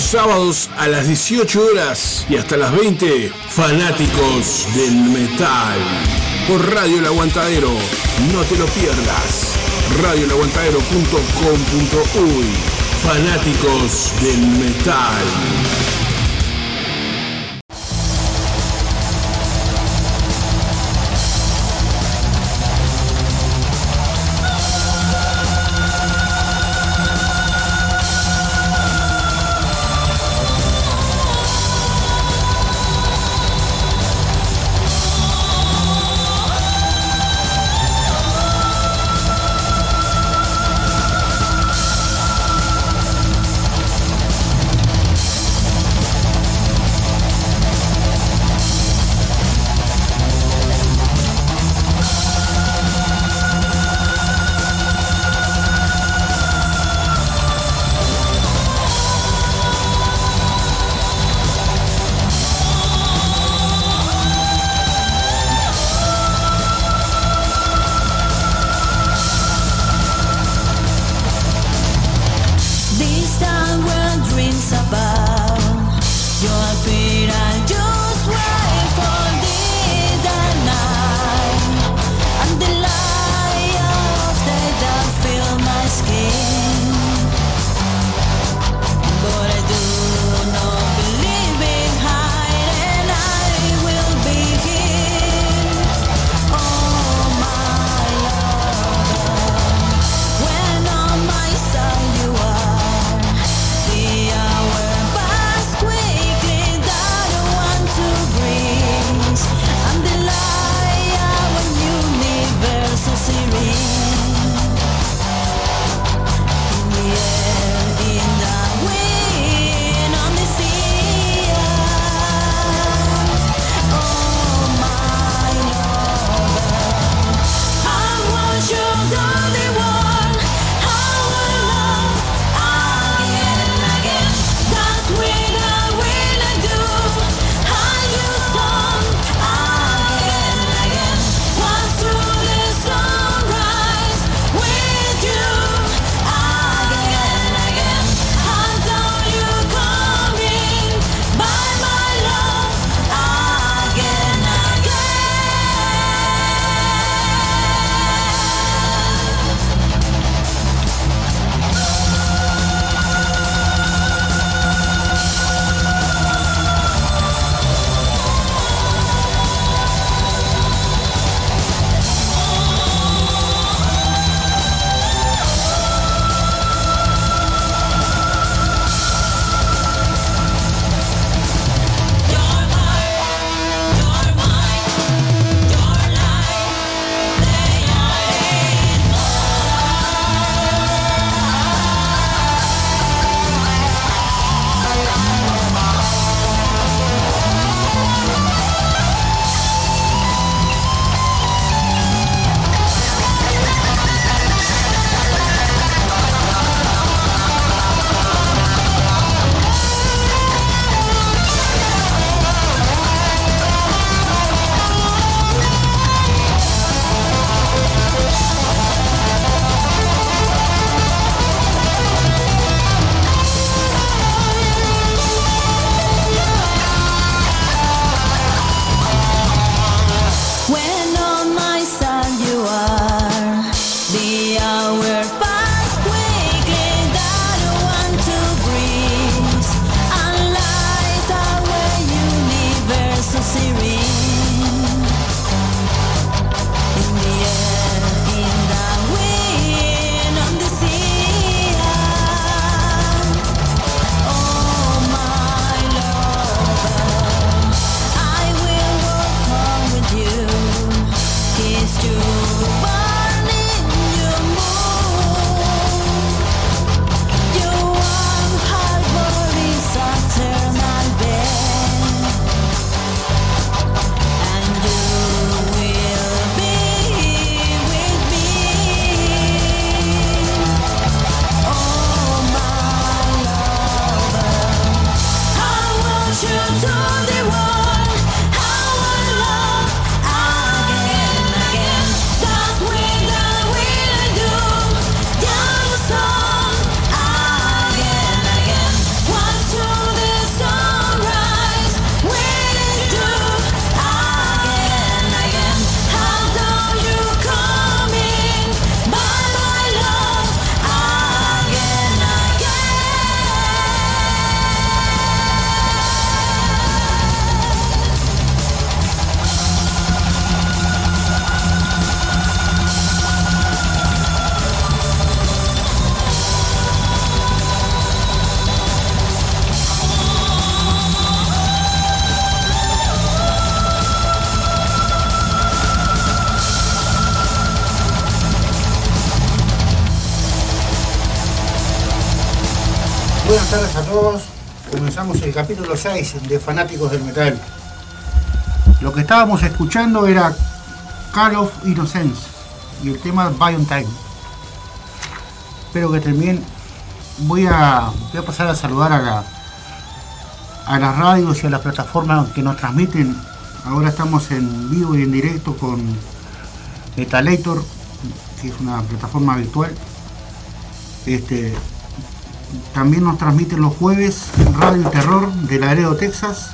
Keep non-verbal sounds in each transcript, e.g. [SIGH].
sábados a las 18 horas y hasta las 20, fanáticos del metal. Por Radio El Aguantadero, no te lo pierdas. radioelaguantadero.com.uy Fanáticos del metal. El capítulo 6 de Fanáticos del Metal. Lo que estábamos escuchando era Call of Innocence y el tema Time. Espero que también voy a, voy a pasar a saludar a, la, a las radios y a las plataformas que nos transmiten. Ahora estamos en vivo y en directo con Metalator, que es una plataforma virtual. Este, también nos transmiten los jueves Radio Terror de Laredo, Texas.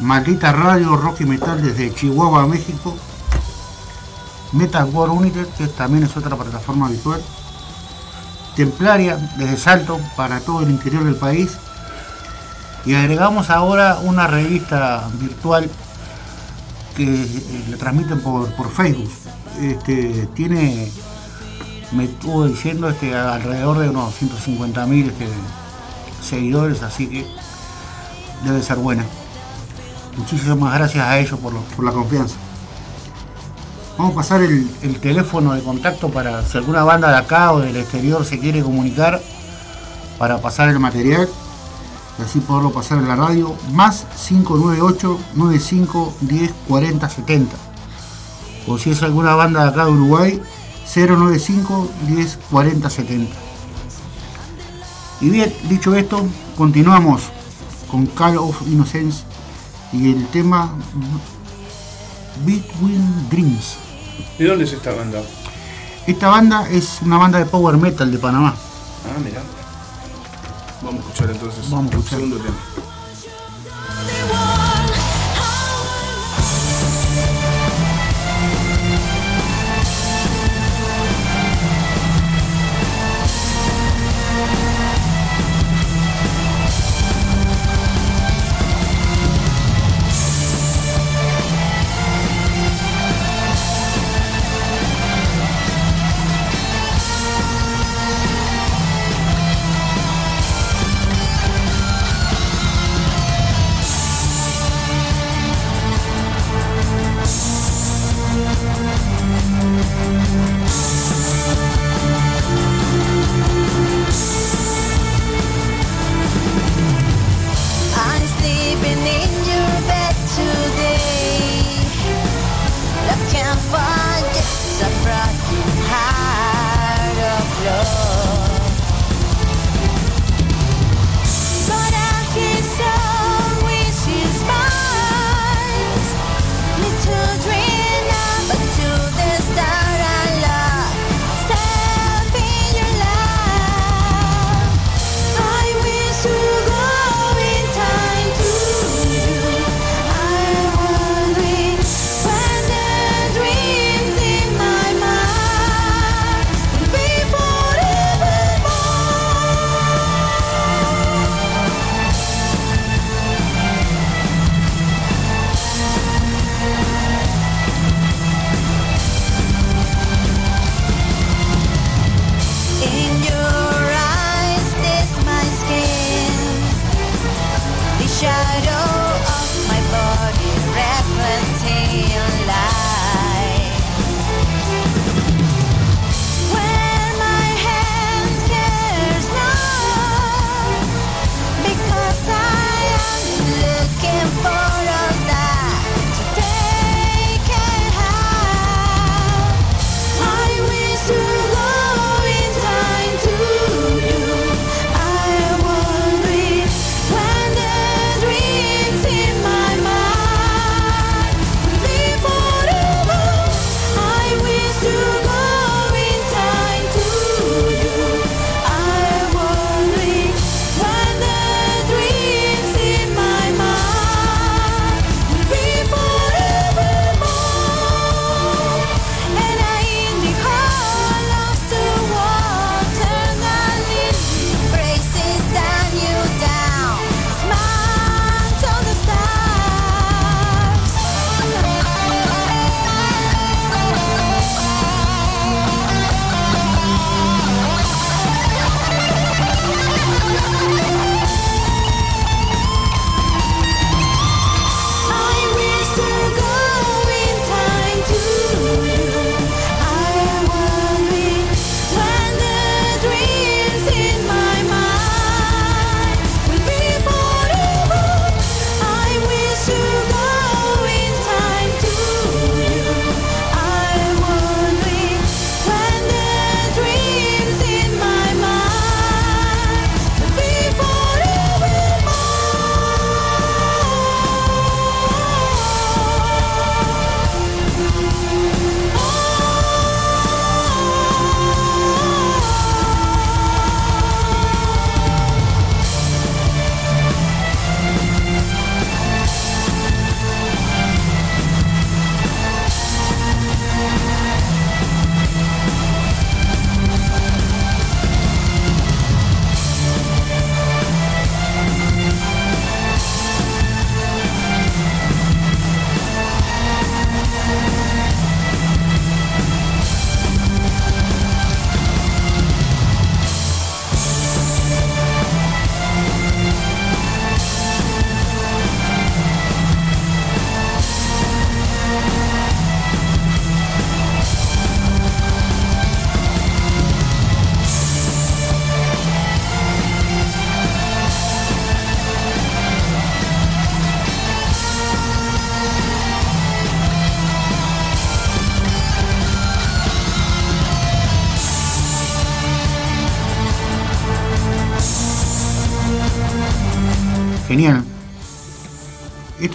Maldita Radio Rock y Metal desde Chihuahua, México. Metal War United, que también es otra plataforma habitual. Templaria desde Salto para todo el interior del país. Y agregamos ahora una revista virtual que eh, le transmiten por, Facebook. Este, tiene me estuvo diciendo este, alrededor de unos 150.000 este, seguidores, así que debe ser buena. Muchísimas gracias a ellos por, la confianza. Vamos a pasar el, teléfono de contacto para si alguna banda de acá o del exterior se quiere comunicar para pasar el material y así poderlo pasar en la radio. Más 598 95 10 40 70. O si es alguna banda de acá de Uruguay, 095 10 40 70. Y bien, dicho esto, continuamos con Call of Innocence y el tema Between Dreams. ¿De dónde es esta banda? Esta banda es una banda de power metal de Panamá. Ah, mira. Vamos a escuchar entonces Vamos a escuchar. el segundo tema.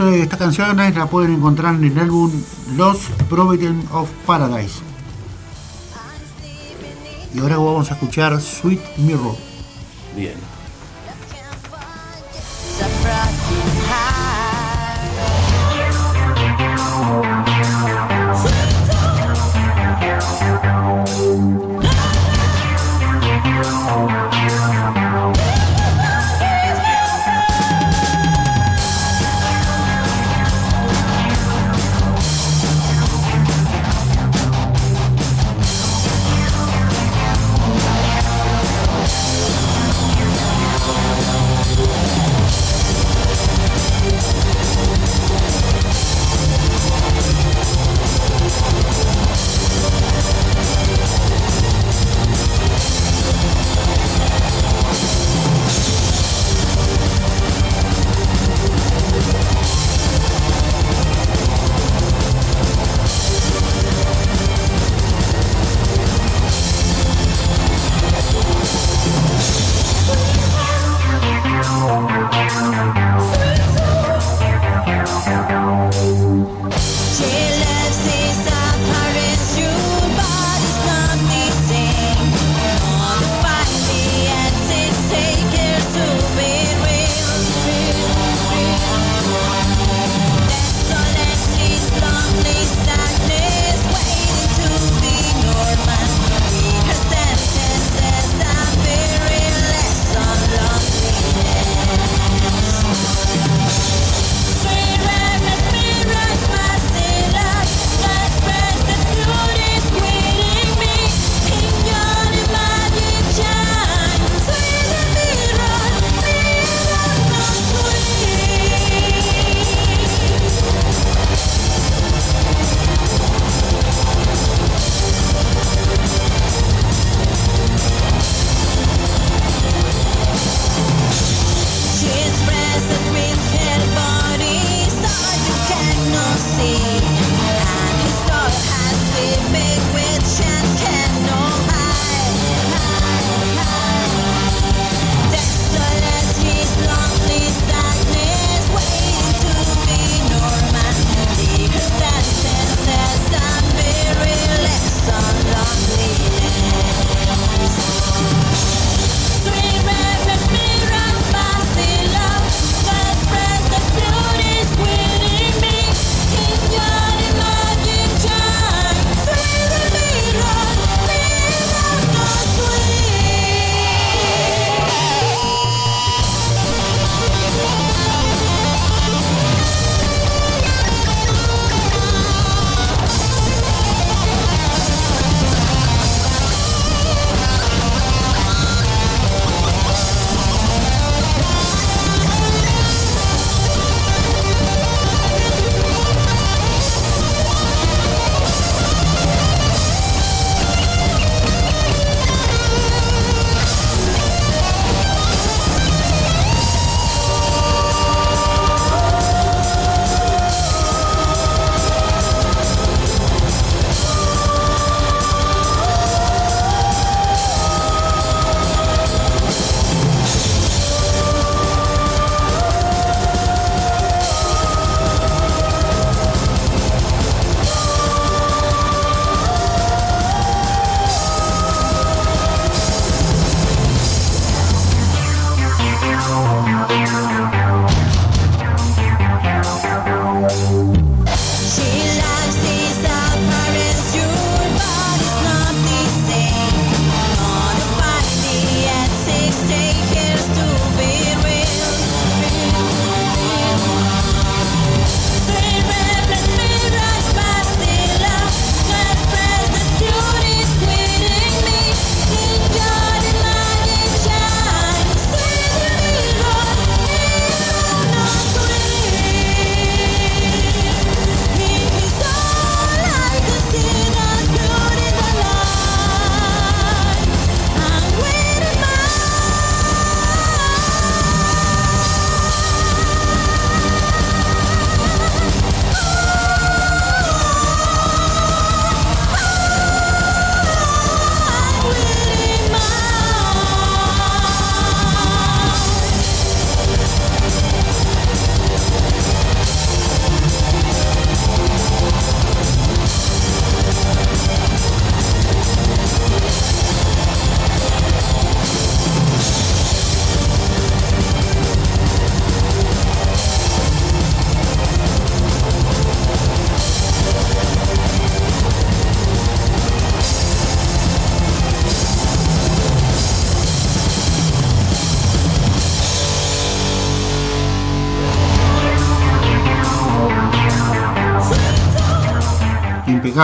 Esta canción la pueden encontrar en el álbum Lost Providence of Paradise. Y ahora vamos a escuchar Sweet Mirror. Bien.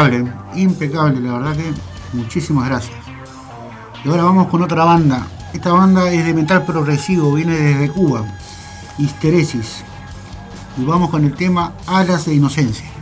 Impecable, impecable, la verdad que muchísimas gracias. Y ahora vamos con otra banda. Esta banda es de metal progresivo, viene desde Cuba, Histeresis. Y vamos con el tema Alas de Inocencia.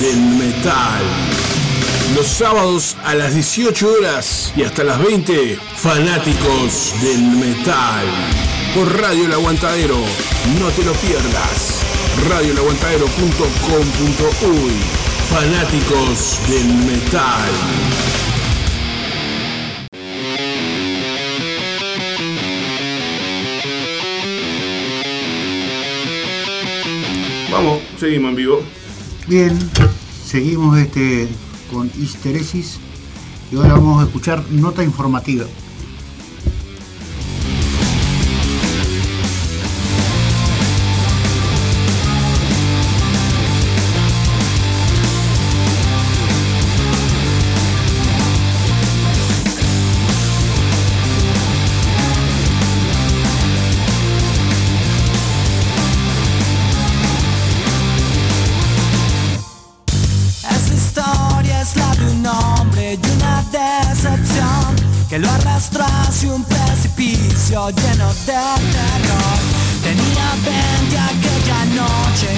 del metal. Los sábados a las 18 horas y hasta las 20, fanáticos del metal. Por Radio El Aguantadero, no te lo pierdas. Radioelaguantadero.com.uy Fanáticos del metal. Vamos, seguimos en vivo. Bien, seguimos este, con histeresis y ahora vamos a escuchar nota informativa. Lleno de terror. Tenía 20 aquella noche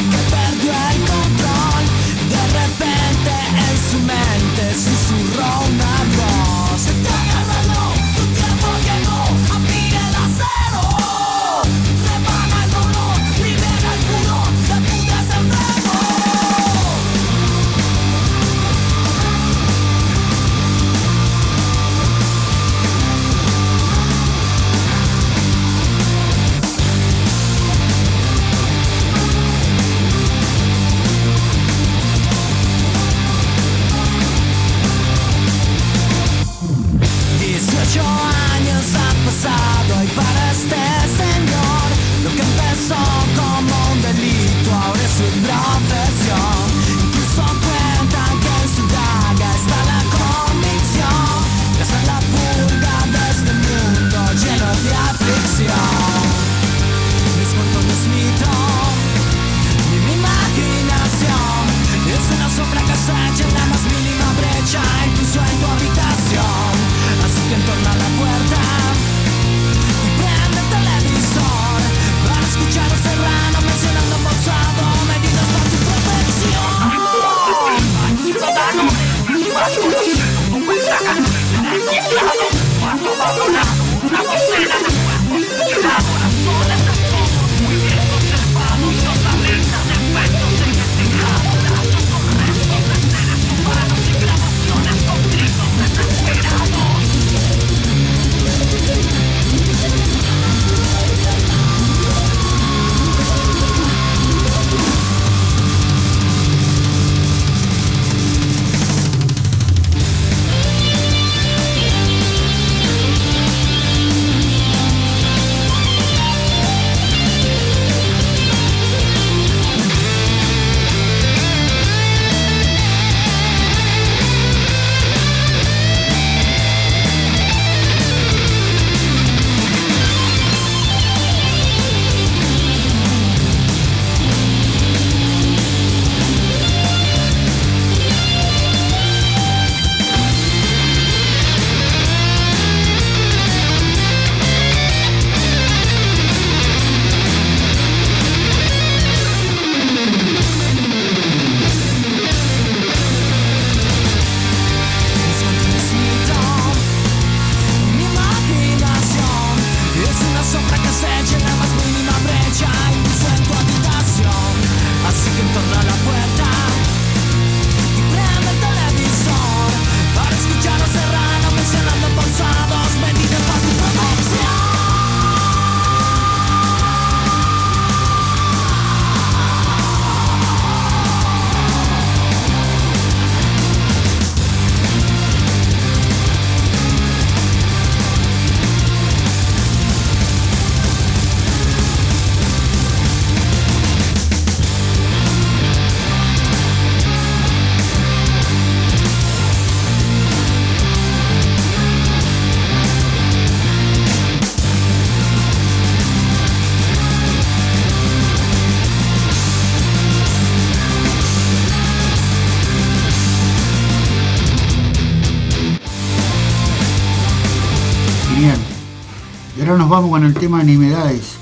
vamos con el tema de Nimedades.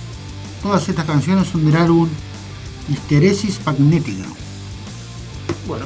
Todas estas canciones son del álbum Histeresis Magnética. Bueno,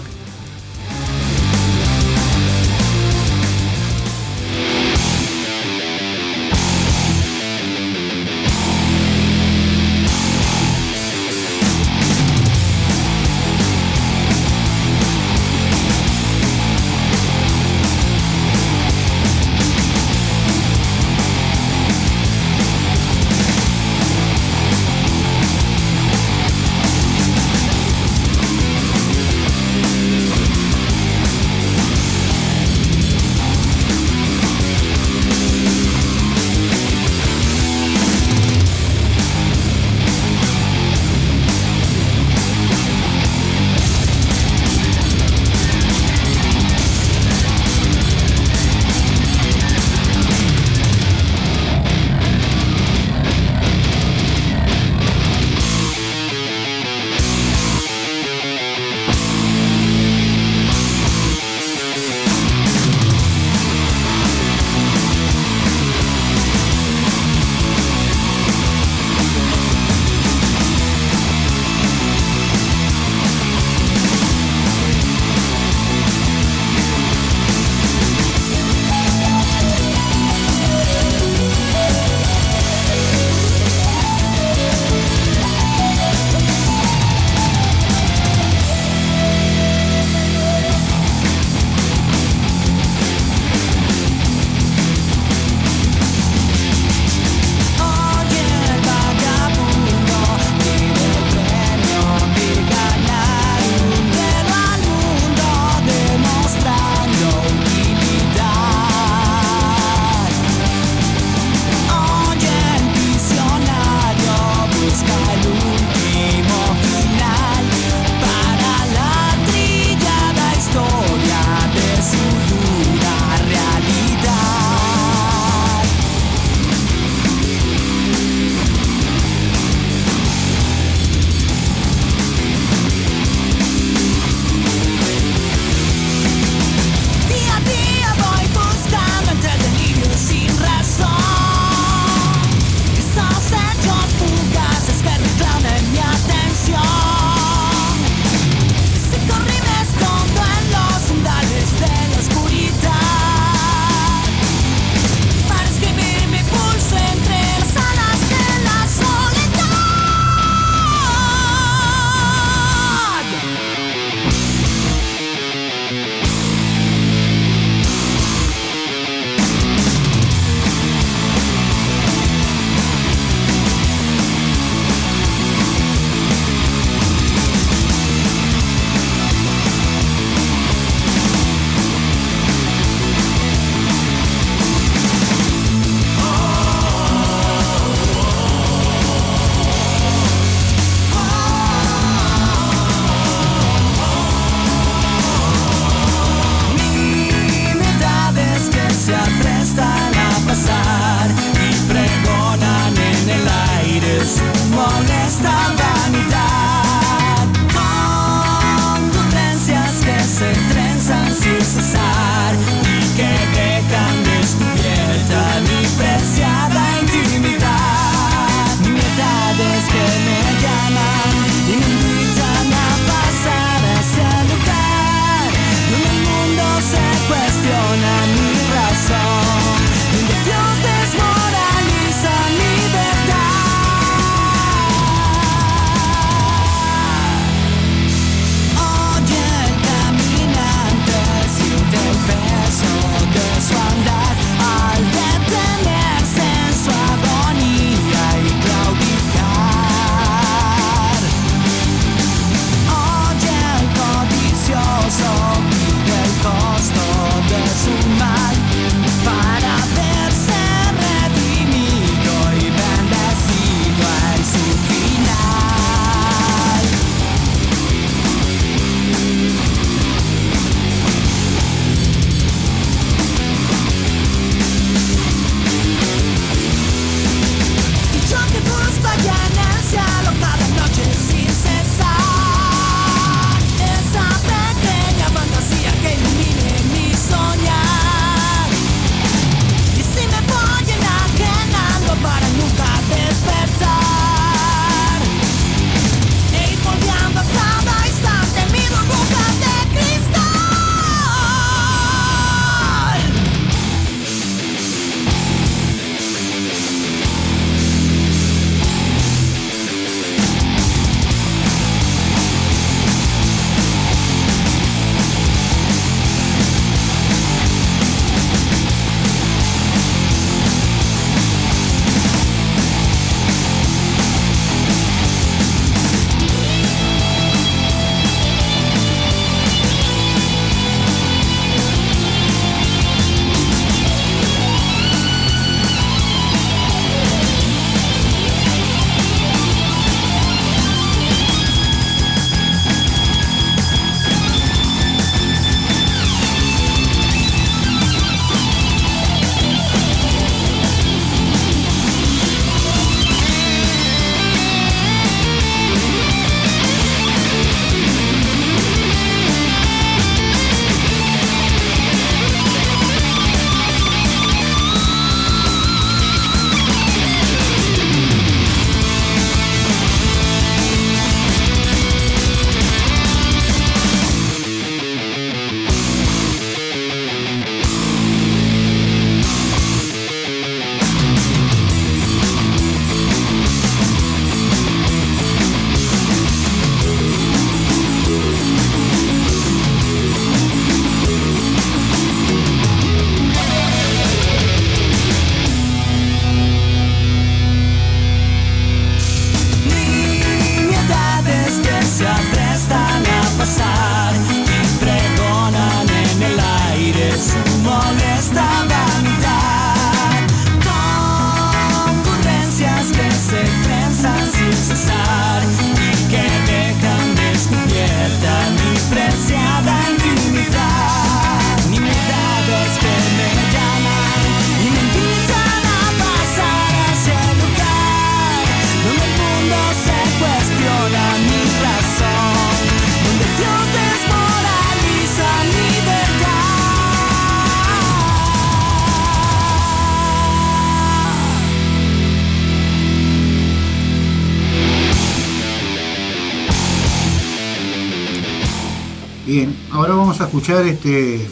ahora vamos a escuchar este,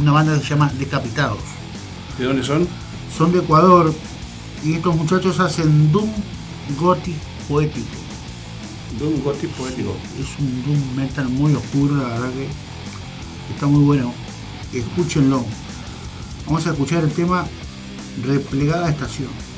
una banda que se llama Decapitados. ¿De dónde son? Son de Ecuador y estos muchachos hacen Doom Gothic poético. Doom Gothic poético. Es un Doom metal muy oscuro, la verdad que está muy bueno. Escúchenlo. Vamos a escuchar el tema Replegada Estación.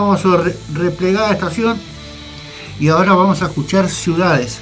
vamos a re replegar estación y ahora vamos a escuchar ciudades.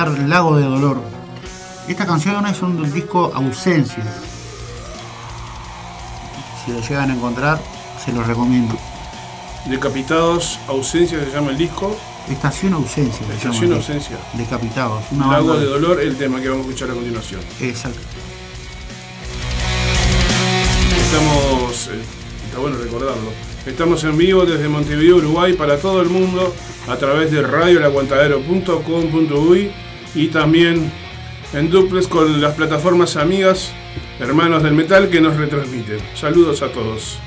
Escuchar Lago de Dolor. Esta canción es un del disco Ausencia. Si lo llegan a encontrar, se los recomiendo. Decapitados, Ausencia se llama el disco. Estación Ausencia. Estación Ausencia. Decapitados. Lago de Dolor, el tema que vamos a escuchar a continuación. Exacto. Estamos, eh, está bueno recordarlo, estamos en vivo desde Montevideo, Uruguay, para todo el mundo a través de radiolaguantadero.com.uy y también en duples con las plataformas amigas, hermanos del metal que nos retransmiten. Saludos a todos.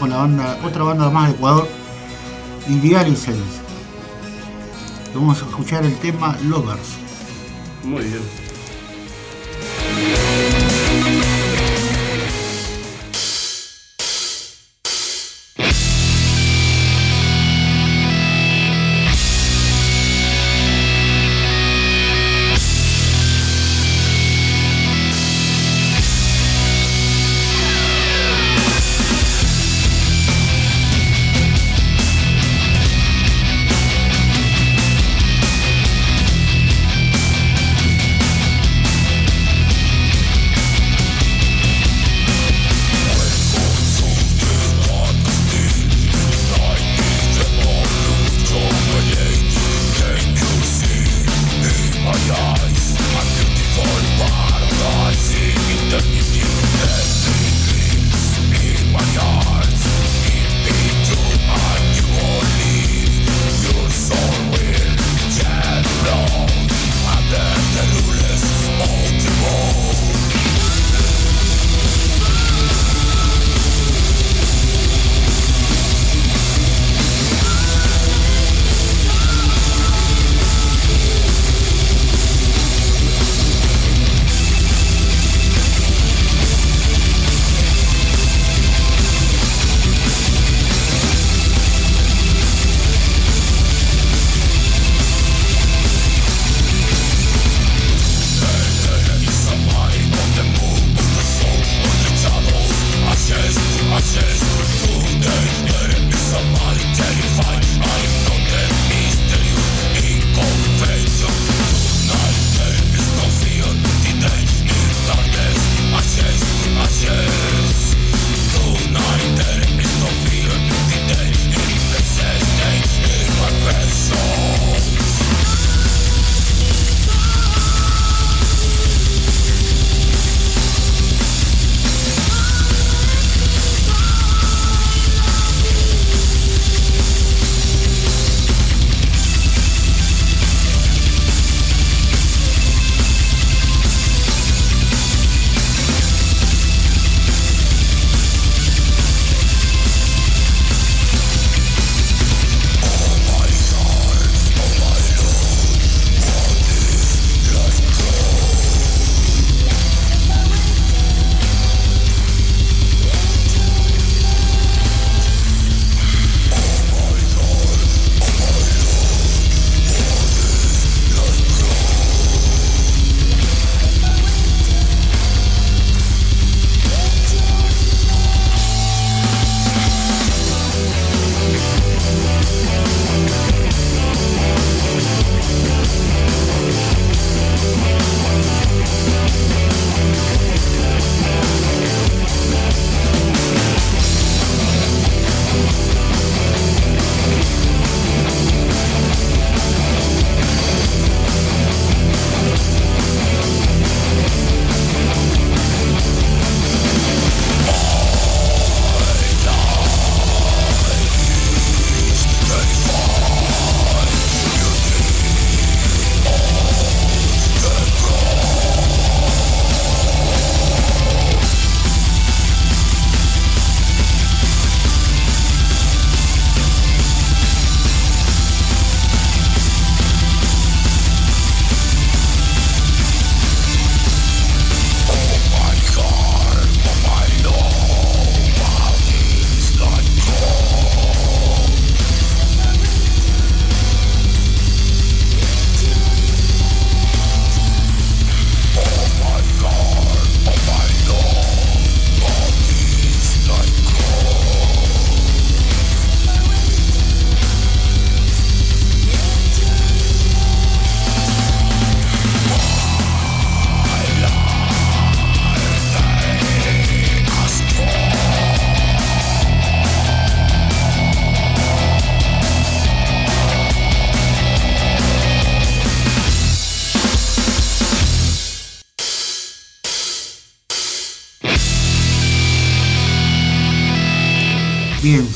Con la banda, otra banda más de Ecuador, Idealicense. Vamos a escuchar el tema Lovers. Muy bien.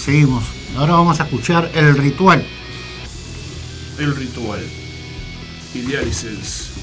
Seguimos. Ahora vamos a escuchar el ritual. El ritual. Idealices.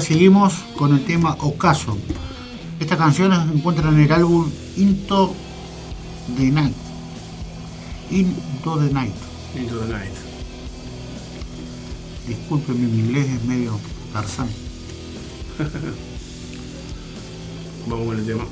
Seguimos con el tema Ocaso. Esta canción se encuentra en el álbum Into the Night. Into the Night. Into the Night. Disculpen, mi inglés es medio tarzán. [LAUGHS] Vamos con el tema.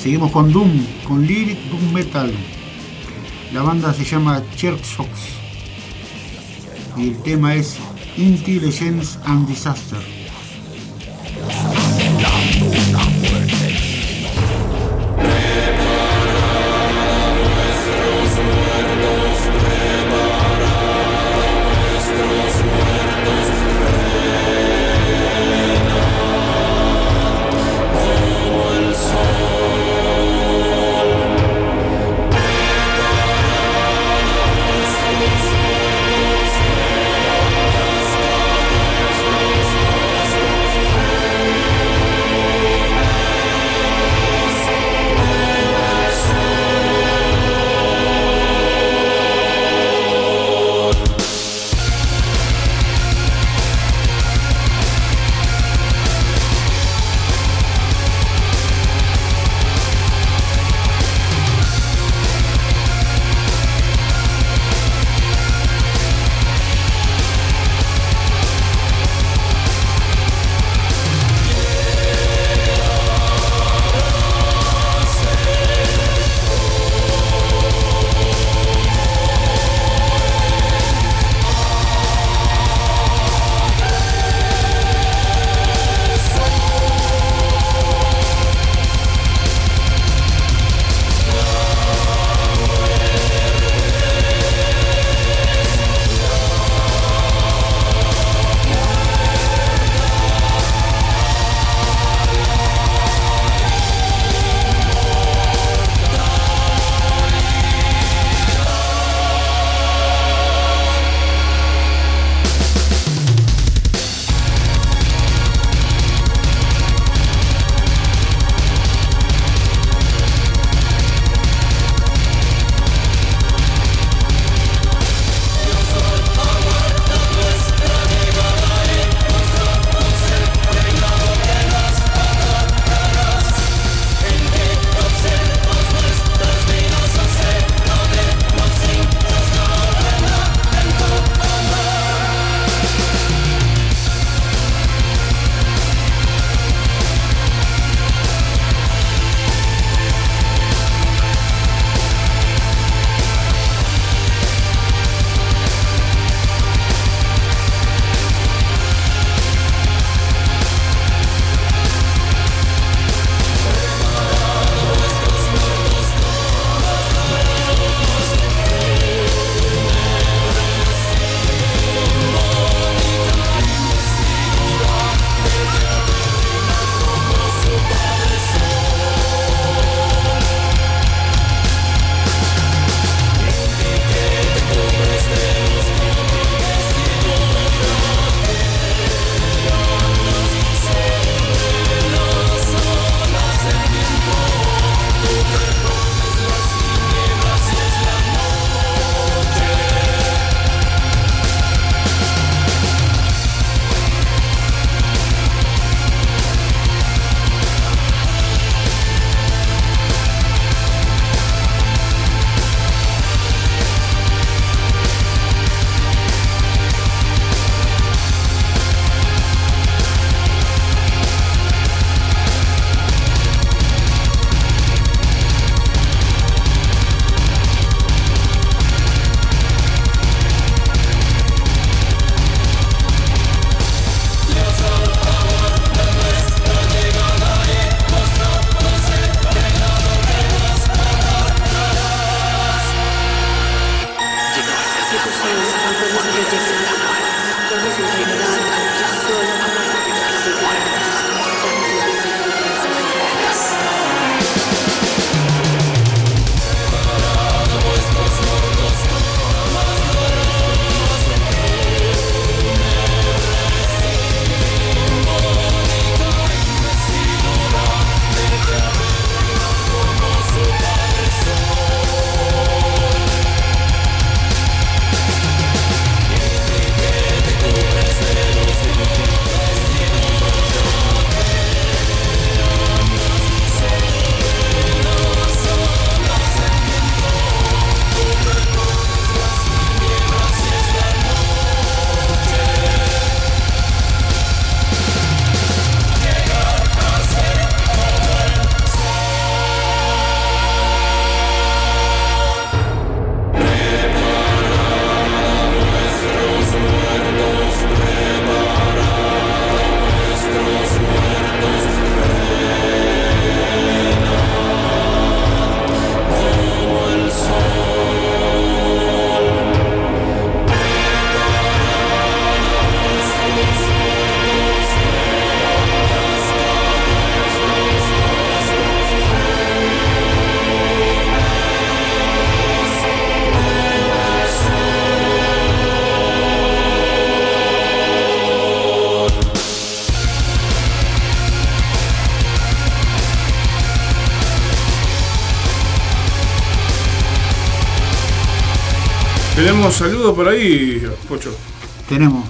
Seguimos con Doom, con Lyric Doom Metal. La banda se llama Church y el tema es Intelligence and Disaster. Tenemos saludos por ahí, Pocho. Tenemos.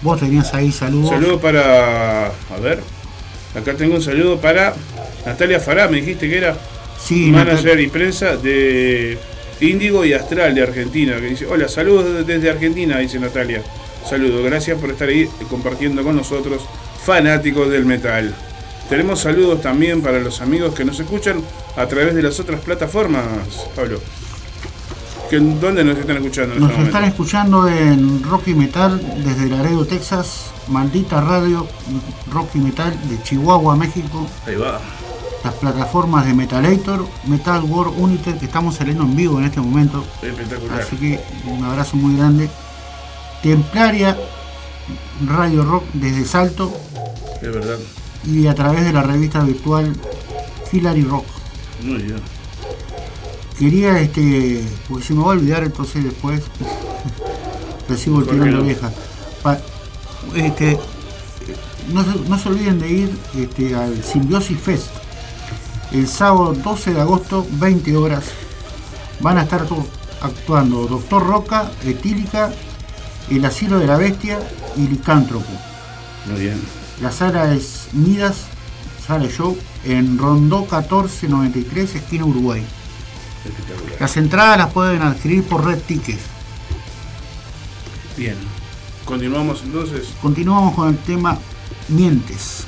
Vos tenías ahí saludos. Saludo para. A ver. Acá tengo un saludo para Natalia Fará, me dijiste que era Sí, manager y prensa de Índigo y Astral de Argentina. Que dice: Hola, saludos desde Argentina, dice Natalia. Saludos, gracias por estar ahí compartiendo con nosotros, fanáticos del metal. Tenemos saludos también para los amigos que nos escuchan a través de las otras plataformas, Pablo. ¿Que- ¿Dónde nos están escuchando en Nos este están escuchando en Rocky Metal desde Laredo, Texas, Maldita Radio, Rocky Metal de Chihuahua, México, Ahí va. las plataformas de Metalator, Metal World Uniter, que estamos saliendo en vivo en este momento, Espectacular. así que un abrazo muy grande. Templaria Radio Rock desde Salto Es verdad. y a través de la revista virtual Hillary Rock. Muy bien. Quería, este, porque se me va a olvidar, entonces después [LAUGHS] recibo el ¿Por tirón de oreja. Pa- este, no, se, no se olviden de ir este, al Symbiosis Fest el sábado 12 de agosto, 20 horas. Van a estar actuando Doctor Roca, Etílica, El Asilo de la Bestia y Licántropo. Muy bien. La sala es Midas, sala show, en Rondó 1493, esquina Uruguay. Las entradas las pueden adquirir por Red Tickets. Bien. Continuamos entonces. Continuamos con el tema Mientes.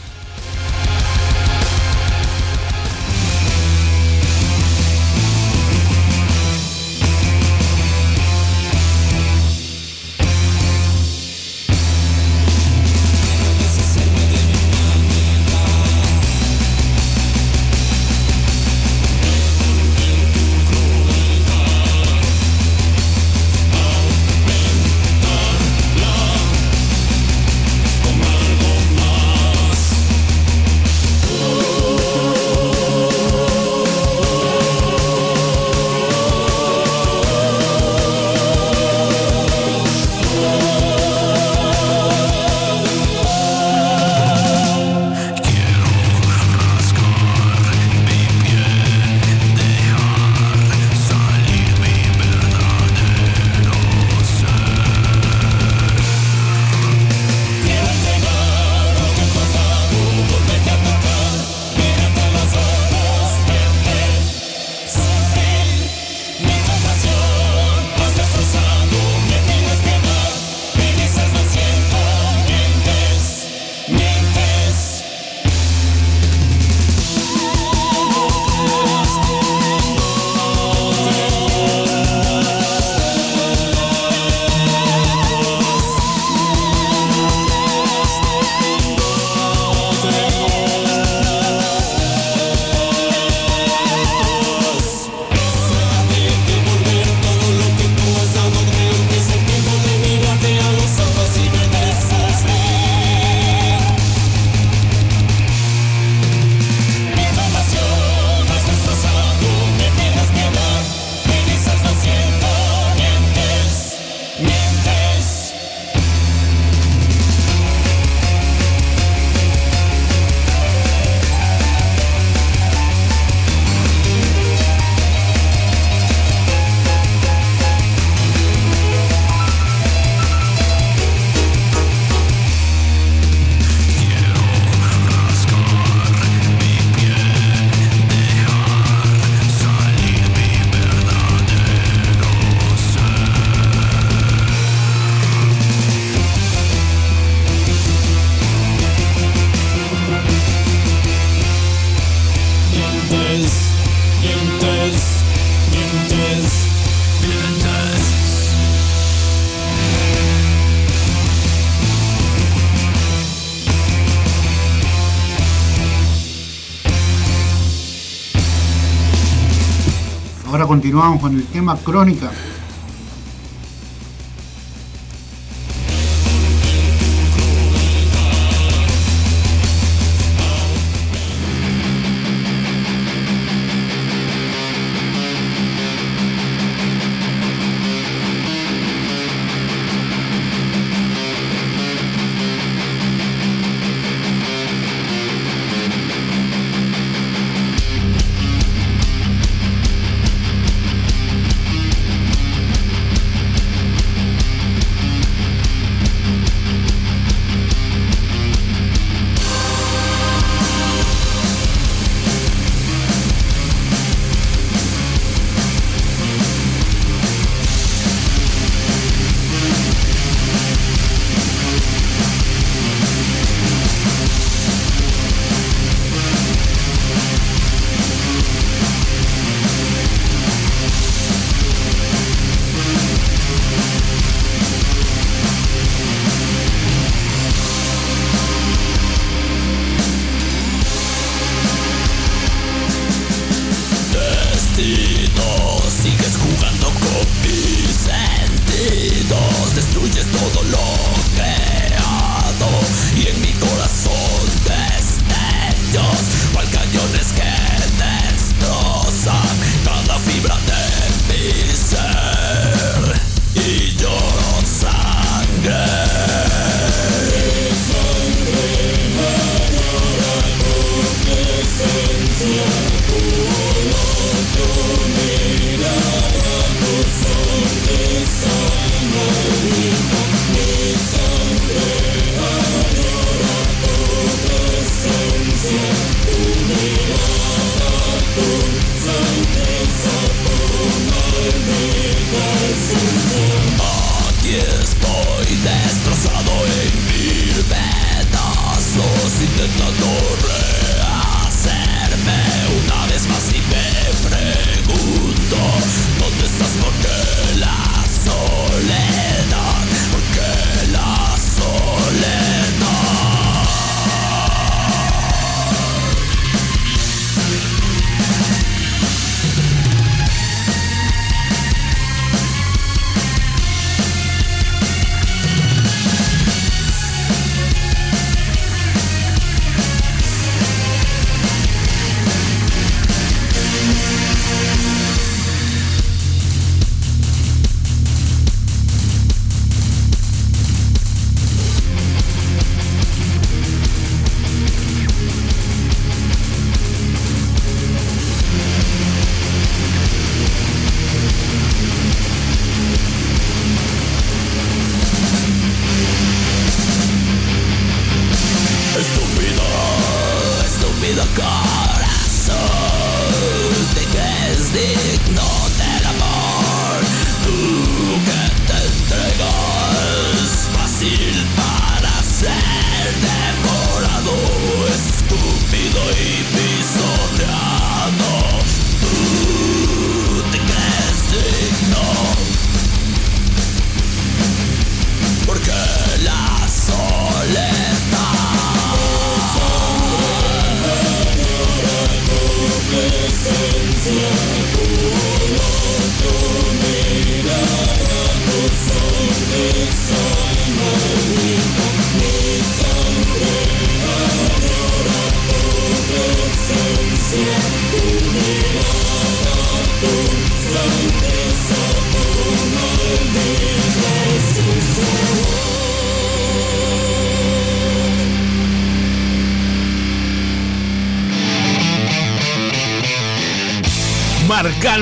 Continuamos con el tema Crónica.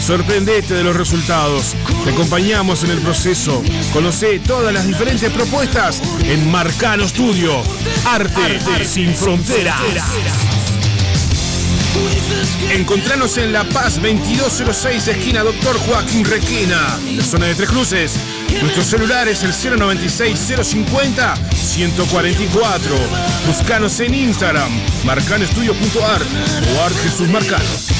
Sorprendete de los resultados. Te acompañamos en el proceso. Conoce todas las diferentes propuestas en Marcano Studio. Arte, sin fronteras. Encontranos en La Paz 2206, esquina Doctor Joaquín Requena, la zona de Tres Cruces. Nuestro celular es el 096-050-144. Buscanos en Instagram, marcanostudio.art o Art Jesús Marcano.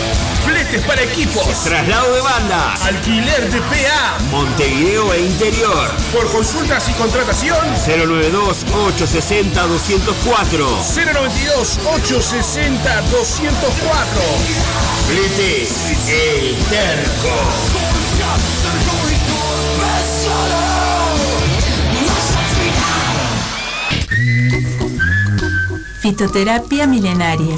Para equipos. Traslado de bandas. Alquiler de PA. Montevideo e interior. Por consultas y contratación. 092-860-204. 092-860-204. Fletes, El Terco. Fitoterapia milenaria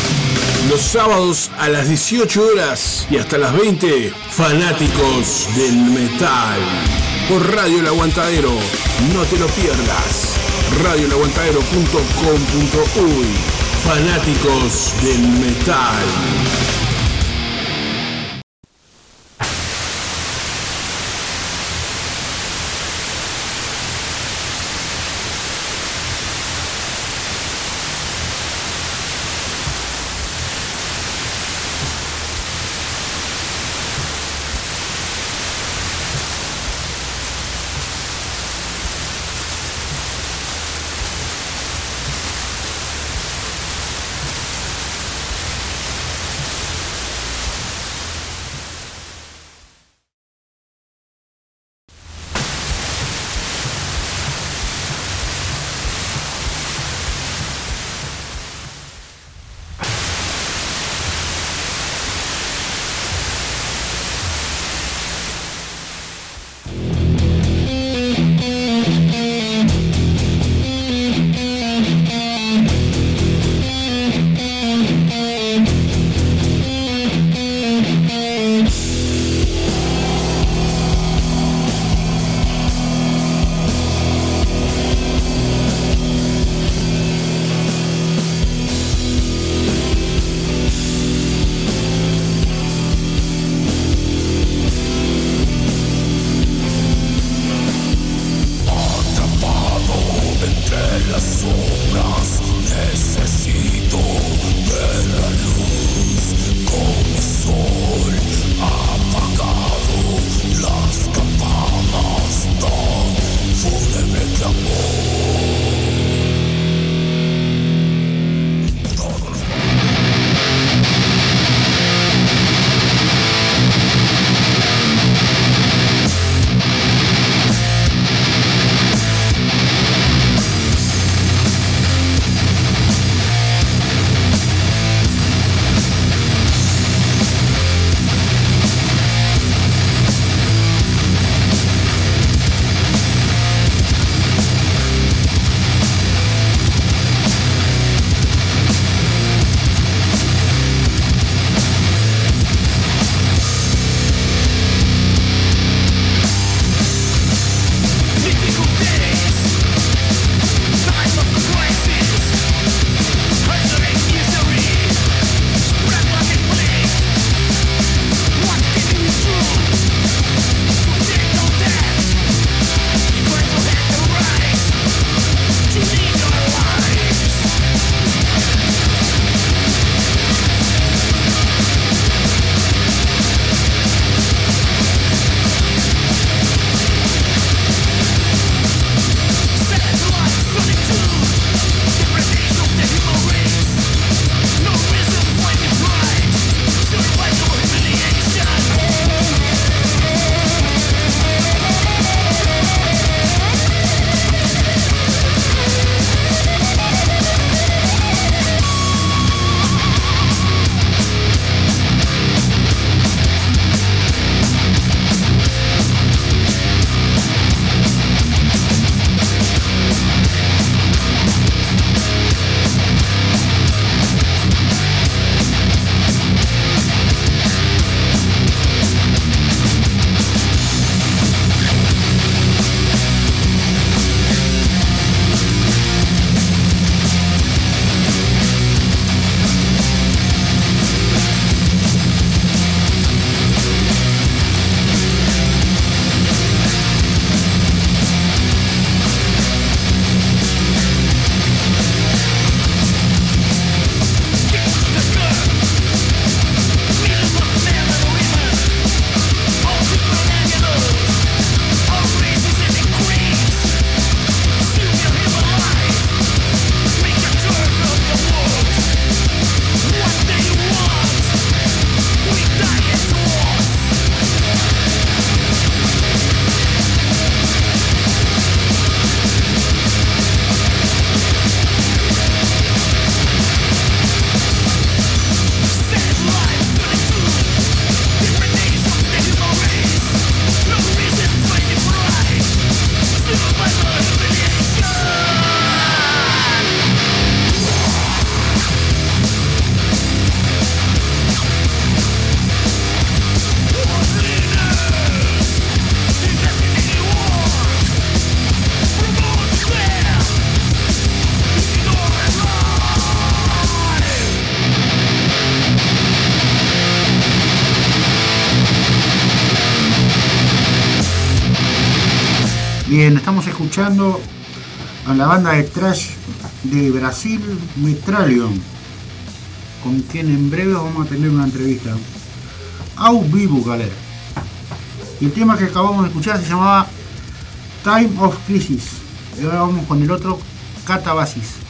Los sábados a las 18 horas y hasta las 20, fanáticos del metal. Por Radio El Aguantadero, no te lo pierdas. radioelaguantadero.com.uy Fanáticos del metal. A la banda de trash de Brasil, Metralion, con quien en breve vamos a tener una entrevista. Au vivo, galera. El tema que acabamos de escuchar se llamaba Time of Crisis. Y ahora vamos con el otro, Catabasis.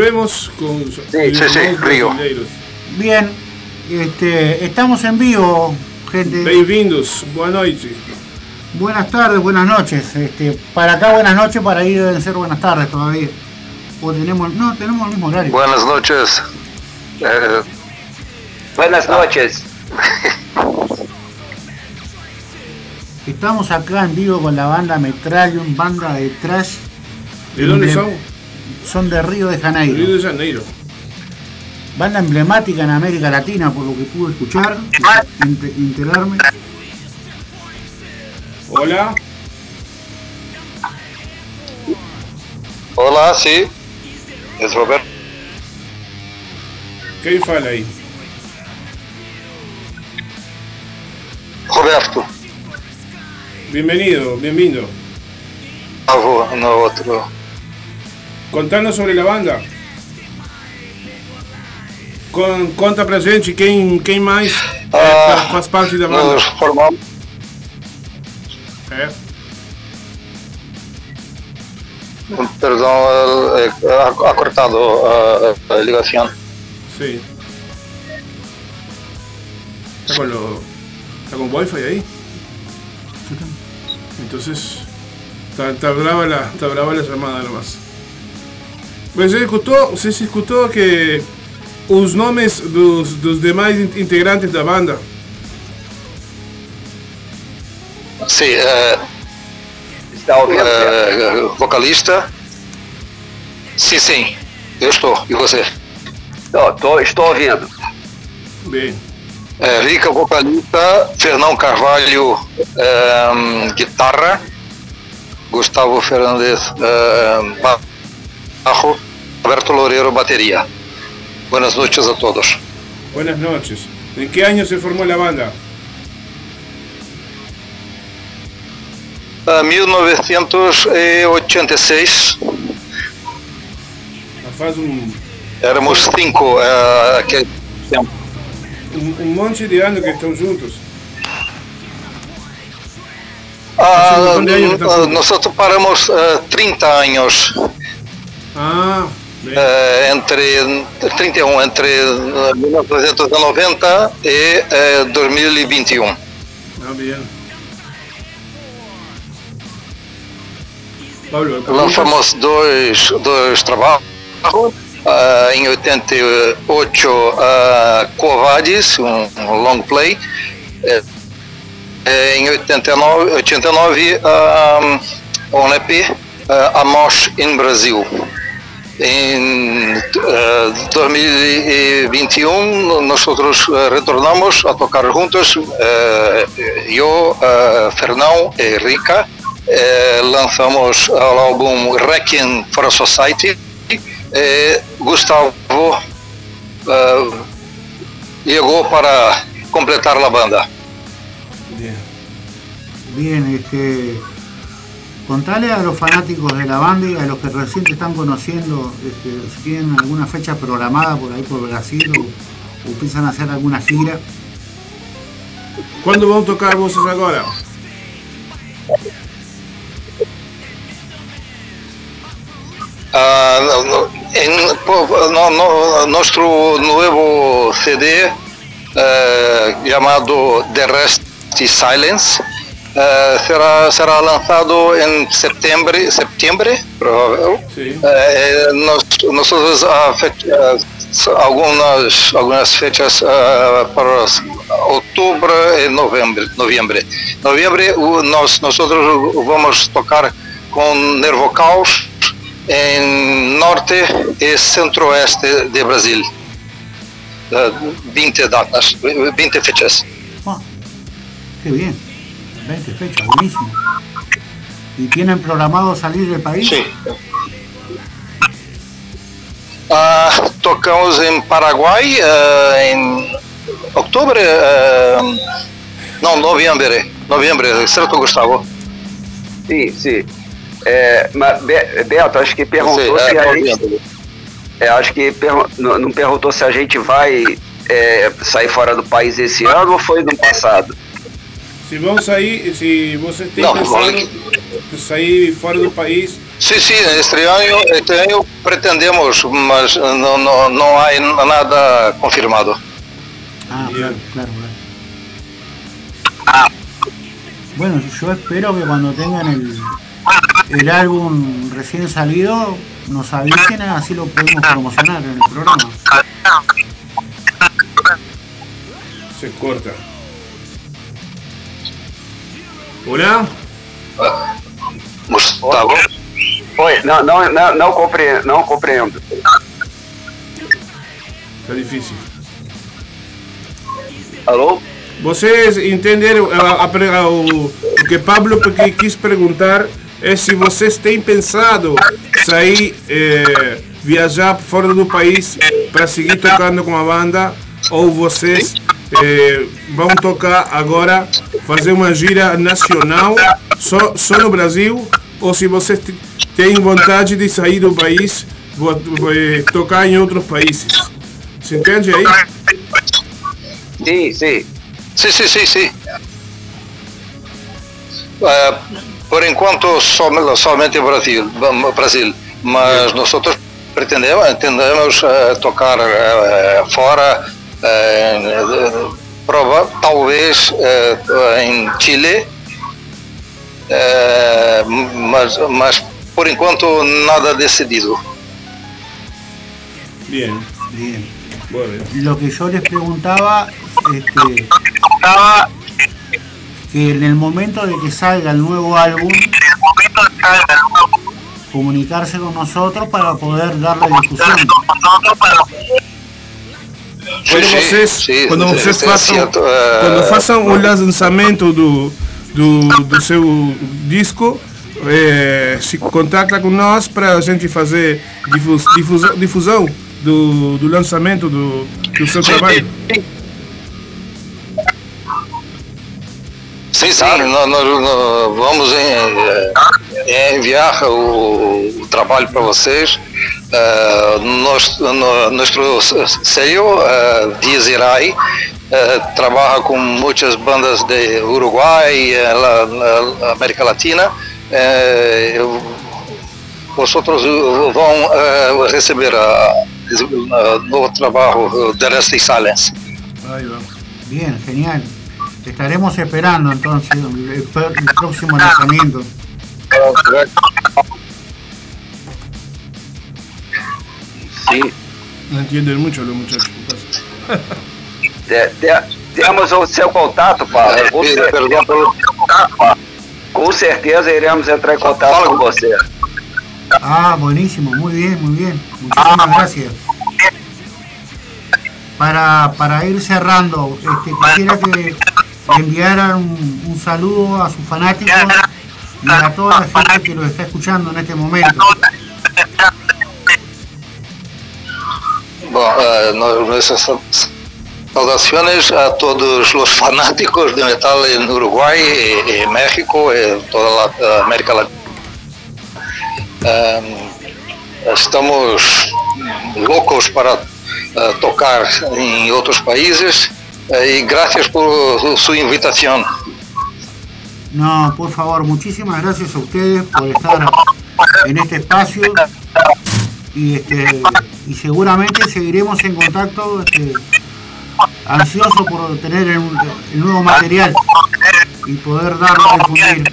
Volvemos con. Sí, sí, sí, Río. Bien, este, estamos en vivo, gente. Bem-vindos, buenas noches. Buenas tardes, buenas noches. Este, para acá buenas noches, para ahí deben ser buenas tardes todavía. O tenemos, no, tenemos el mismo horario. Buenas noches. Eh, buenas noches. Estamos acá en vivo con la banda Metralium, banda de trash. ¿De dónde son? Son de Río de Janeiro. Río de Janeiro. Banda emblemática en América Latina, por lo que pude escuchar, enterarme. Hola. Hola, sí. Es Roberto. ¿Qué fala ahí? Roberto. Bienvenido, bienvenido. No, no otro. Contanos sobre la banda. Con, conta pra gente quem, quem mais Ah, é, faz parte da banda. Nos formamos. É. Perdão, eh, ha, cortado a, a ligação. Sí. ¿Está con, lo, ¿Está con wifi ahí? Entonces, está, está brava la, está brava la llamada nomás. Escuchó, se, se escuchó que os nomes dos, dos demais in- integrantes da banda? Sim, Está ouvindo? é, vocalista. Sim, sim, eu estou. E você? Tô, tô- estou ouvindo. Bem. É, Rica, vocalista. Fernão Carvalho, é, guitarra. Gustavo Fernandes, é, bajo. Roberto Loureiro, bateria. Buenas noches a todos. Buenas noches. ¿En qué año se formó la banda? É, 1986, Ah, Faz um, éramos cinco. É, aquele tempo. um, um monte de anos que estão juntos. Ah, ¿Cuántos años están ah, nosotros paramos ah, 30 años. Ah, bem. eh, entre 31 entre eh, 1990 e eh, 2021. Ah. Pablo, ¿preguntas? Lançamos dois, dois trabalhos. ah, em 88, uh, Covades, um, um long play. Eh, eh, em 89, 89 ah, um EP, uh, Amos em Brasil. Eh, 2021 nosotros eh, retornamos a tocar juntos, eh, yo, eh, Fernão e Rica, eh, lanzamos el álbum Requiem for a Society, eh, Gustavo eh, llegó para completar la banda. Bien. Bien, este, contale a los fanáticos de la banda y a los que recién te están conociendo, este, si tienen alguna fecha programada por ahí por Brasil o, o piensan hacer alguna gira. Quando vão tocar vocês agora? Ah, no- no- en po- no- no- nuestro nuevo CD eh, llamado The Rest is Silence eh, será, será lanzado en septiembre, septiembre provável. Sí. Eh, nos- nosotros ah, fecha- ah, algunas, algunas fechas ah, para outubro e novembro. Noviembre. Noviembre uh, nós, nosotros vamos tocar con Nervo Caos en norte y centro-oeste de Brasil. Eh, 20 datas, 20 fechas. Ah, qué bien, 20 fechas, buenísimo. ¿Y tienen programado salir del país? Sí. Ah, tocamos en Paraguay eh, en octubre, eh, no, noviembre, noviembre, ¿cierto Gustavo? Sim, sim. É, mas, Be- Beto, acho que perguntou se eh, a gente. é, acho que pergun- não, não perguntou se a gente vai é, sair fora do país esse ano ou foi no passado. Se vão sair, se vocês têm Não, pensado olha em sair fora do país, Sí, sí, este año, este año pretendemos, mas no, no, no hay nada confirmado. Ah, claro, claro, claro. Bueno, yo espero que cuando tengan el, el álbum recién salido nos avisen, así lo podemos promocionar en el programa. se corta. Hola, Gustavo? Oi, não, não, não, não, compreendo, não compreendo. está difícil. Alô? Vocês entenderam a, a, a- o, o que Pablo quis perguntar é se vocês têm pensado sair, eh, viajar fora do país para seguir tocando com a banda ou vocês eh, vão tocar agora, fazer uma gira nacional só, só no Brasil ou se vocês têm vontade de sair do país, eh, tocar em outros países. Se entende aí? Sim, sim. Sí, sí, sí, sí. Eh, por enquanto som- somente Brasil, vam- Brasil, mas nosotros pretendemos, entendemos eh, tocar eh, fora, talvez em Chile, eh, mas, mas por enquanto nada decidido. Bien. Bien. Lo que yo les preguntaba, este, que en el momento de que salga el nuevo álbum, comunicarse con nosotros para poder darle difusión. Quando Sim, vocês, sim, quando sim, vocês sim, façam, sim, eh, quando façam o lançamento do, do, do seu disco, eh, se contacta com nós para a gente fazer difus, difusão, difusão do, do lançamento do, do seu trabalho. Sim, sim, nós, nós- nós vamos em- eh, enviar o, o trabalho para vocês. Eh, nos- no- nuestro sello, uh, Dias Irai, eh, trabaja con muchas bandas de Uruguay, eh, la, la América Latina. Eh, vosotros vão eh, receber o novo trabalho de Rest Silence. Ahí va. Genial. Estaremos esperando entonces el, pr- el próximo lanzamiento. Sim. No entienden mucho los muchachos. Te- te- temos o seu contato, Paulo. Com, cer- perdão pelo- com certeza iremos entrar em contato Fala com você. Ah, buenísimo, muy bien, muy bien. Muchísimas gracias. Para, para ir cerrando, este, quisiera que enviaran un, saludo a sus fanáticos y a toda la gente que lo está escuchando en este momento. Bom, eh, nuestras saudações a todos os fanáticos de metal em Uruguai, e, e México e toda América Latina. Eh, estamos loucos para eh, tocar em outros países eh, e graças por sua invitação. No, por favor, muchísimas gracias a ustedes por estar en este espacio y, este, y seguramente seguiremos en contacto este, ansioso por tener el, el nuevo material y poder darlo a difundir.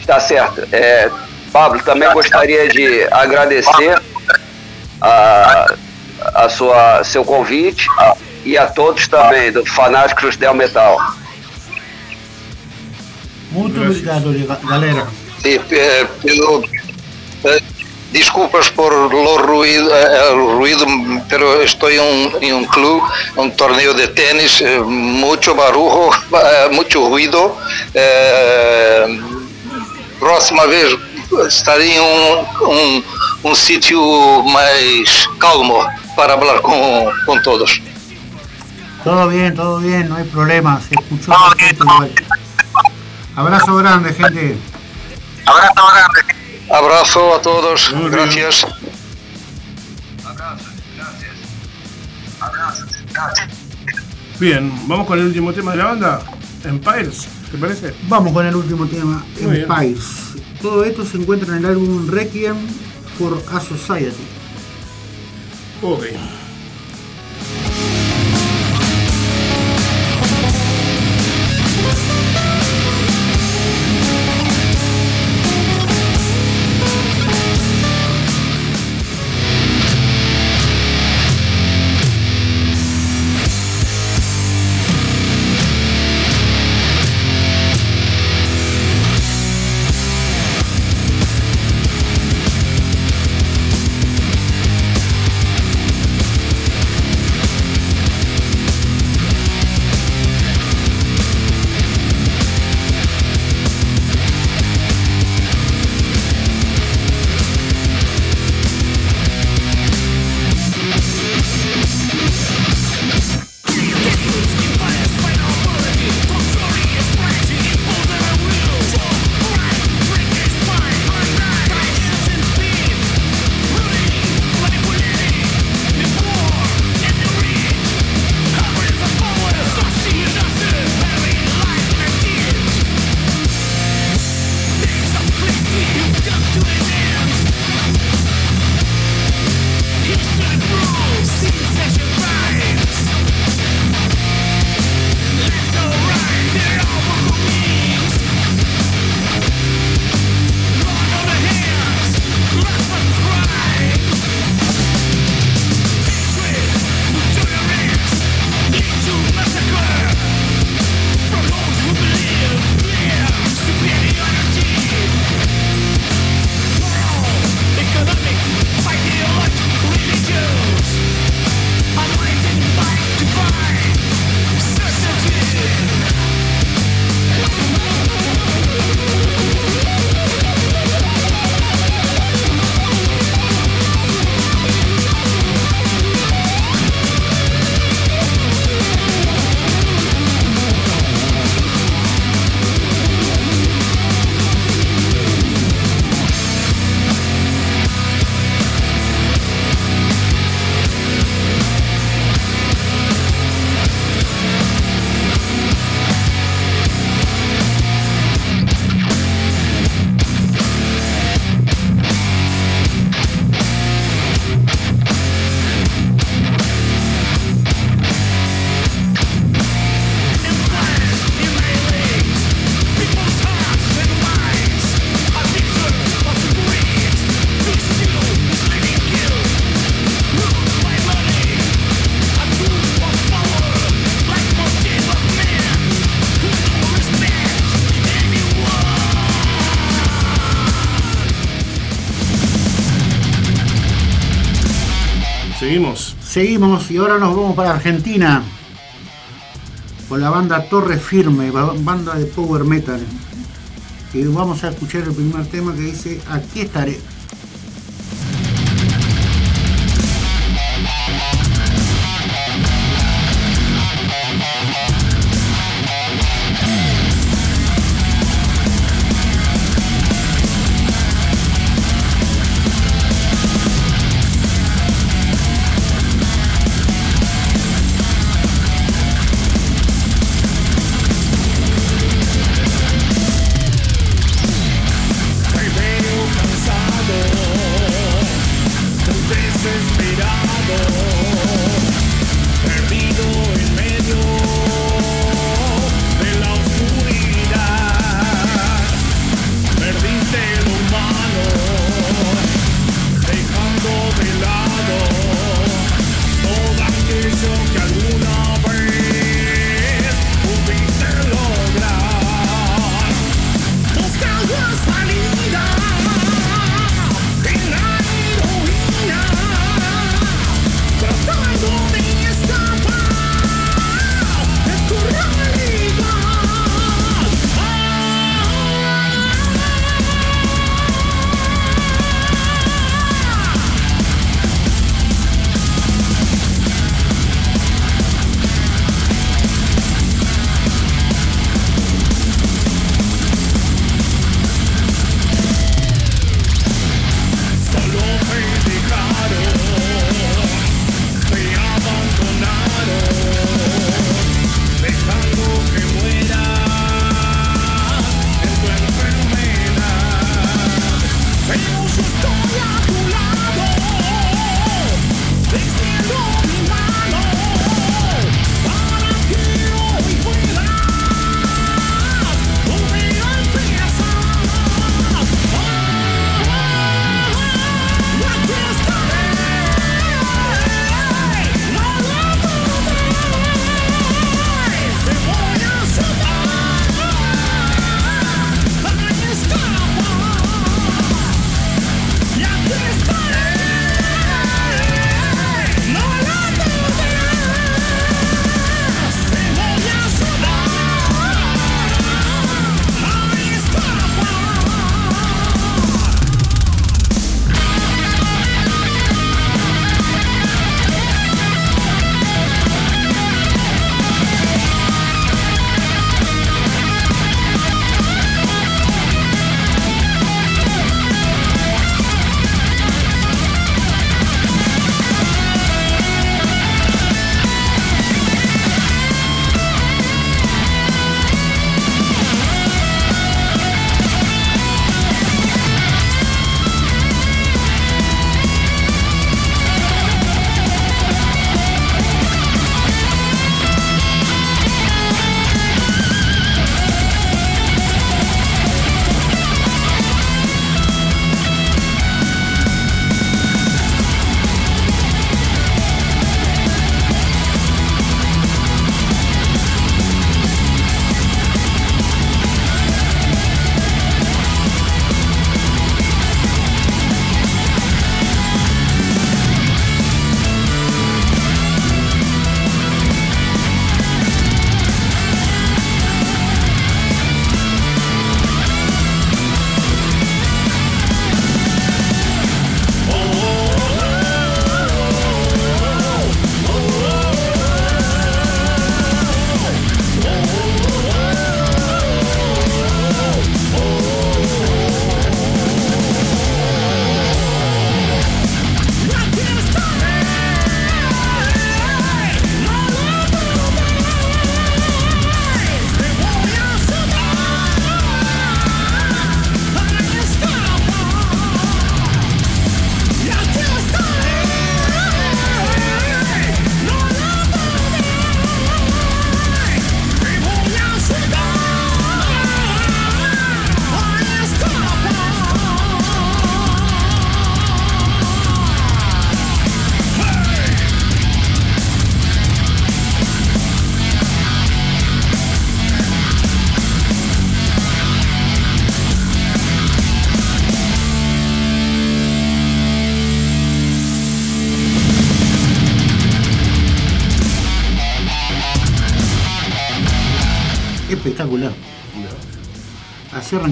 Está certo. É, Pablo, também gostaria de agradecer a, a sua, seu convite e a todos também do Fanáticos Del Metal. Muito obrigado, galera. E eh, pelo, eh, desculpas por lo ruido, eh, el ruido, pero estoy en, en un club, un torneo de tenis, eh, mucho barulho, [LAUGHS] eh, mucho ruido. Eh, próxima vez estarei em um, um, um sítio mais calmo para falar com, com todos. Todo bien, todo bien, no hay problema. Se escuchó perfecto igual. Abrazo grande, gente. Abraço a todos, Muy bien. gracias. Bien, vamos con el último tema de la banda, Empires, ¿te parece? Vamos con el último tema, Muy bien. Todo esto se encuentra en el álbum Requiem for a Society. Ok. Seguimos. Y ahora nos vamos para Argentina con la banda Torre Firme, ba- banda de power metal. Y vamos a escuchar el primer tema que dice Aquí estaré.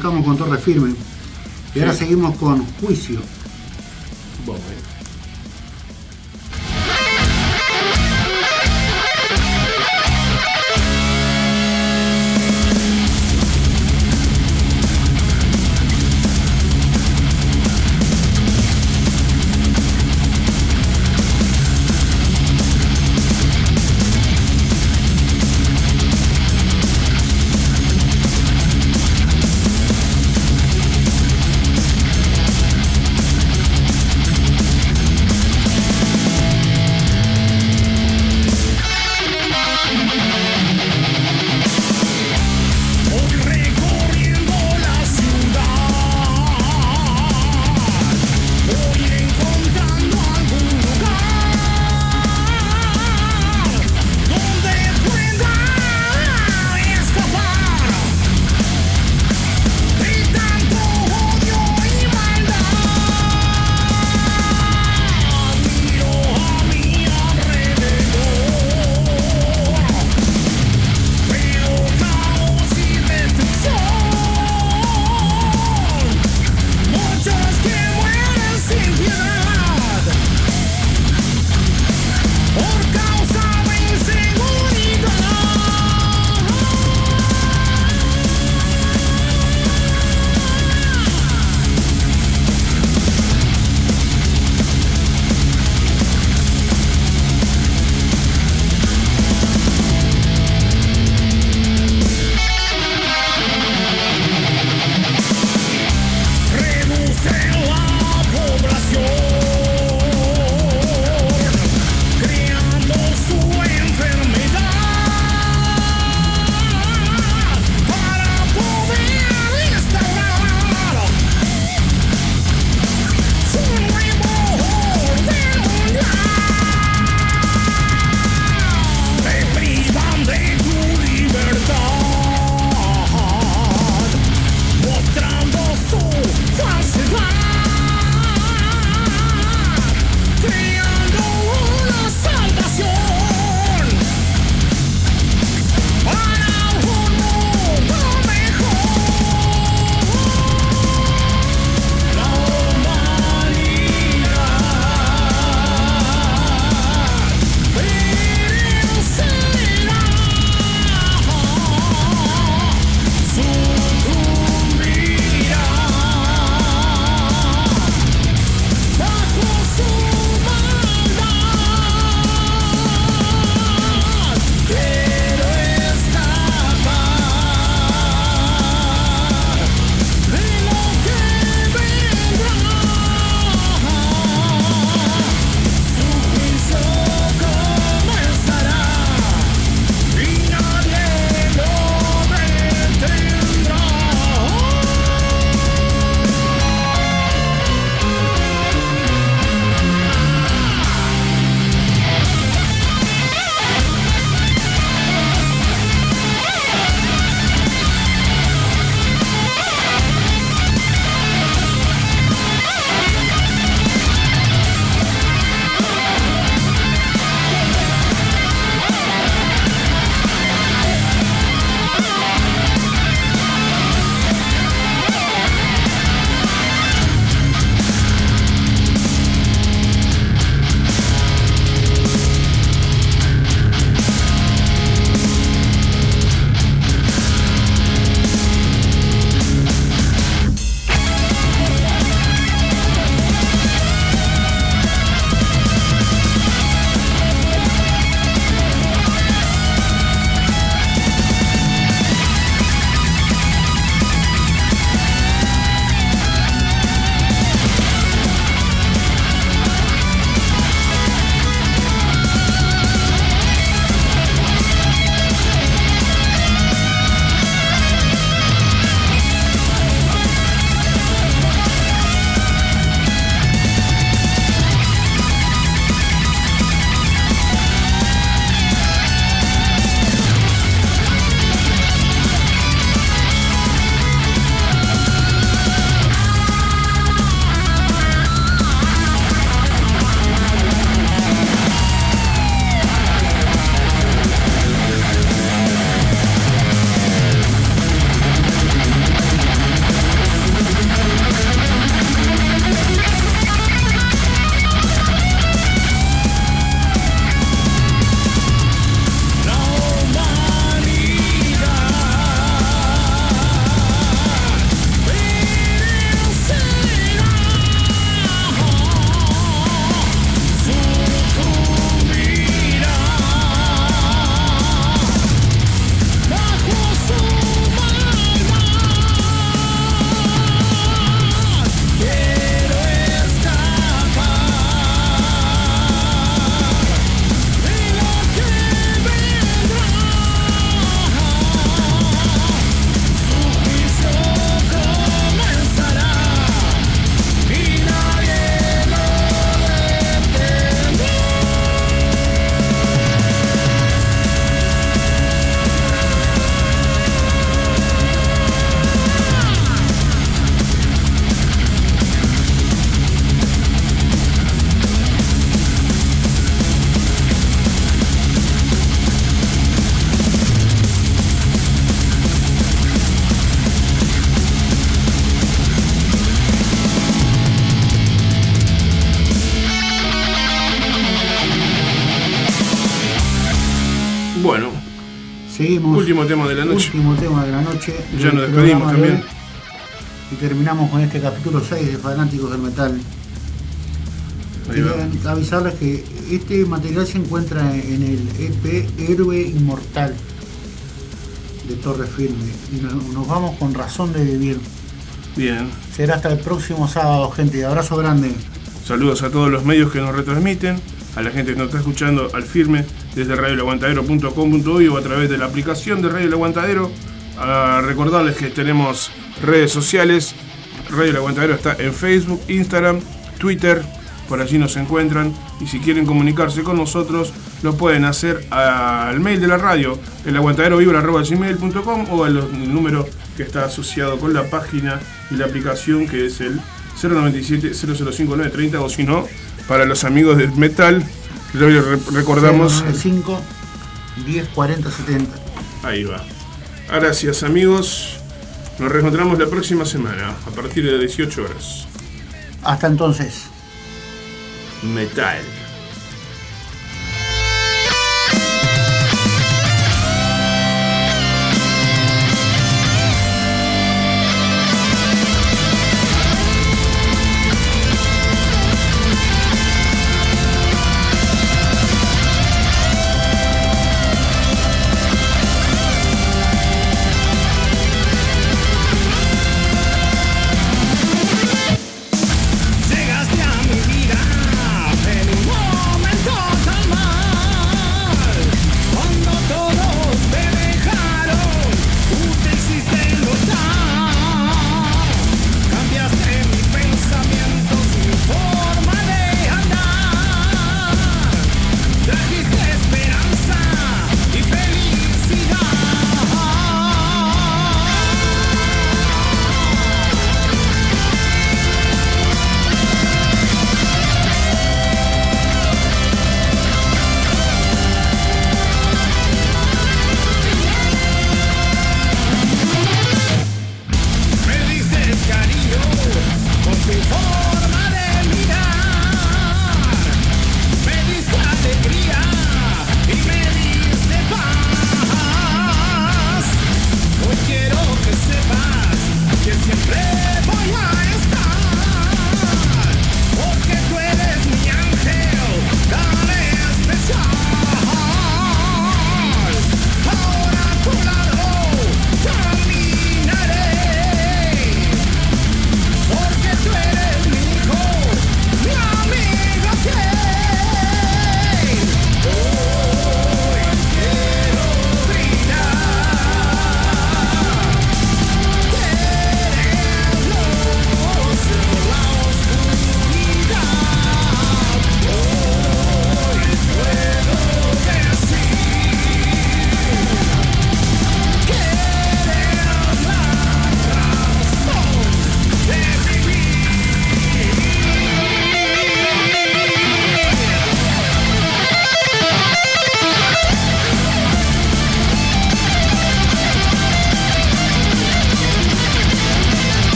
Arrancamos con Torre Firme. Y ahora seguimos con Juicio. Último tema de la noche. Ya nos despedimos de también. Y terminamos con este capítulo 6 de Fanáticos del Metal. Quería avisarles que este material se encuentra en el EP Héroe Inmortal de Torre Firme. Y nos, nos vamos con razón de vivir. Bien. Será hasta el próximo sábado, gente. Abrazo grande. Saludos a todos los medios que nos retransmiten, a la gente que nos está escuchando al firme desde radioelaguantadero.com.uy o a través de la aplicación de Radio El. A recordarles que tenemos redes sociales. Radio El está en Facebook, Instagram, Twitter. Por allí nos encuentran. Y si quieren comunicarse con nosotros, lo pueden hacer al mail de la radio, elaguantaderovibra.gmail.com o al el número que está asociado con la página y la aplicación que es el 097 005 930 o si no, para los amigos del metal, re- re- recordamos... 5 10 40 70. Ahí va. Gracias amigos. Nos reencontramos la próxima semana a partir de 18 horas. Hasta entonces. Metal.